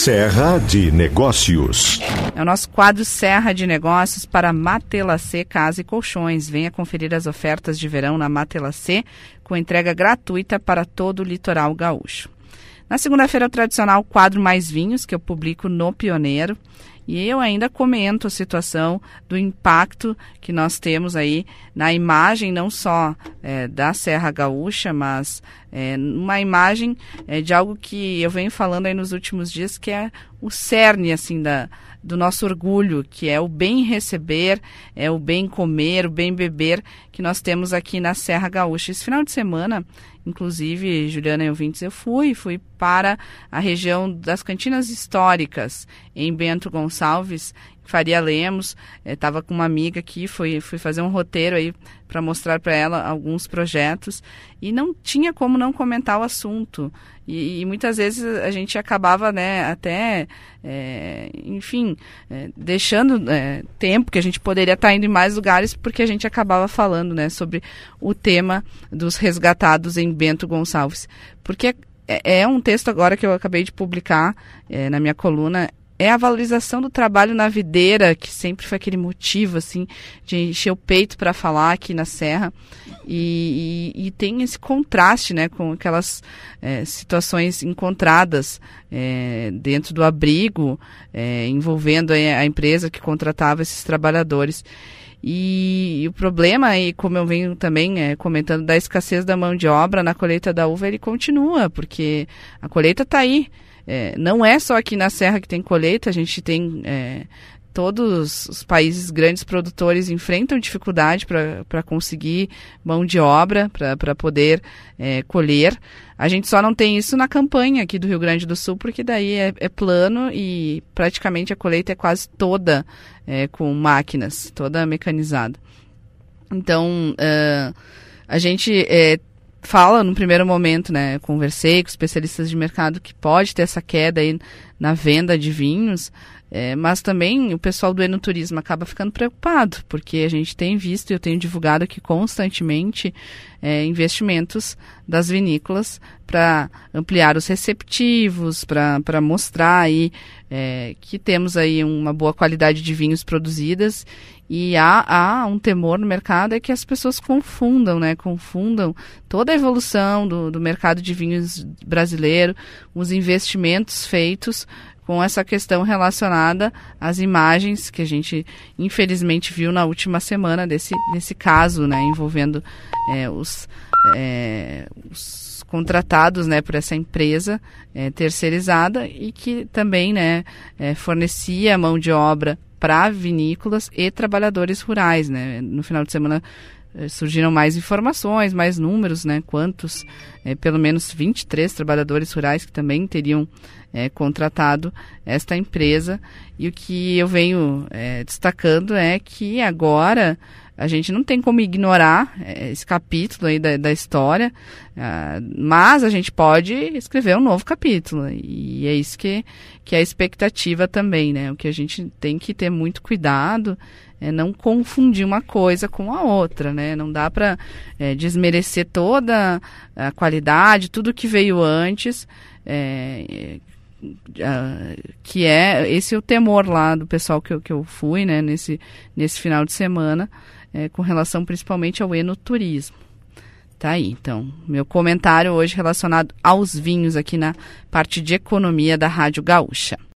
Serra de Negócios. É o nosso quadro Serra de Negócios para Matelacê Casa e Colchões. Venha conferir as ofertas de verão na Matelacê com entrega gratuita para todo o litoral gaúcho. Na segunda-feira, o tradicional quadro Mais Vinhos, que eu publico no Pioneiro. E eu ainda comento a situação do impacto que nós temos aí na imagem, não só é, da Serra Gaúcha, mas é, uma imagem é, de algo que eu venho falando aí nos últimos dias, que é o cerne, assim, da, do nosso orgulho, que é o bem receber, é o bem comer, o bem beber que nós temos aqui na Serra Gaúcha. Esse final de semana, inclusive, Juliana e ouvintes, eu fui, fui para a região das cantinas históricas em Bento Gonçalves, Faria Lemos, estava eh, com uma amiga aqui, fui, fui fazer um roteiro aí para mostrar para ela alguns projetos e não tinha como não comentar o assunto. E, e muitas vezes a gente acabava, né, até, é, enfim, é, deixando é, tempo que a gente poderia estar indo em mais lugares porque a gente acabava falando, né, sobre o tema dos resgatados em Bento Gonçalves. Porque é, um texto agora que eu acabei de publicar na minha coluna é a valorização do trabalho na videira, que sempre foi aquele motivo, assim, de encher o peito para falar aqui na Serra. E, e, e, tem esse contraste, né, com aquelas é, situações encontradas é, dentro do abrigo, é, envolvendo a, empresa que contratava esses trabalhadores. E, e, o problema, e como eu venho também é, comentando, da escassez da mão de obra na colheita da uva, ele continua, porque a colheita está aí. É, não é só aqui na Serra que tem colheita, a gente tem. É, todos os países grandes produtores enfrentam dificuldade para conseguir mão de obra, para poder é, colher. A gente só não tem isso na campanha aqui do Rio Grande do Sul, porque daí é, é plano e praticamente a colheita é quase toda é, com máquinas, toda mecanizada. Então, uh, a gente é, fala no primeiro momento, né? Conversei com especialistas de mercado que pode ter essa queda aí na venda de vinhos, é, mas também o pessoal do enoturismo acaba ficando preocupado, porque a gente tem visto e eu tenho divulgado aqui constantemente é, investimentos das vinícolas para ampliar os receptivos, para mostrar aí é, que temos aí uma boa qualidade de vinhos produzidas e há, há um temor no mercado é que as pessoas confundam, né? Confundam toda a evolução do, do mercado de vinhos brasileiro, os investimentos feitos com essa questão relacionada às imagens que a gente infelizmente viu na última semana desse, desse caso, né, envolvendo é, os, é, os contratados né, por essa empresa é, terceirizada e que também né, é, fornecia mão de obra para vinícolas e trabalhadores rurais. Né. No final de semana eh, surgiram mais informações, mais números, né? Quantos, é, pelo menos 23 trabalhadores rurais que também teriam é, contratado esta empresa. E o que eu venho é, destacando é que agora a gente não tem como ignorar esse capítulo aí da, da história, uh, mas a gente pode escrever um novo capítulo. E é isso que, que é a expectativa também, né? O que a gente tem que ter muito cuidado é não confundir uma coisa com a outra, né? Não dá para é, desmerecer toda a qualidade, tudo que veio antes, é, é, que é esse é o temor lá do pessoal que eu, que eu fui, né? Nesse, nesse final de semana, é, com relação principalmente ao enoturismo. Tá aí, então, meu comentário hoje relacionado aos vinhos aqui na parte de economia da Rádio Gaúcha.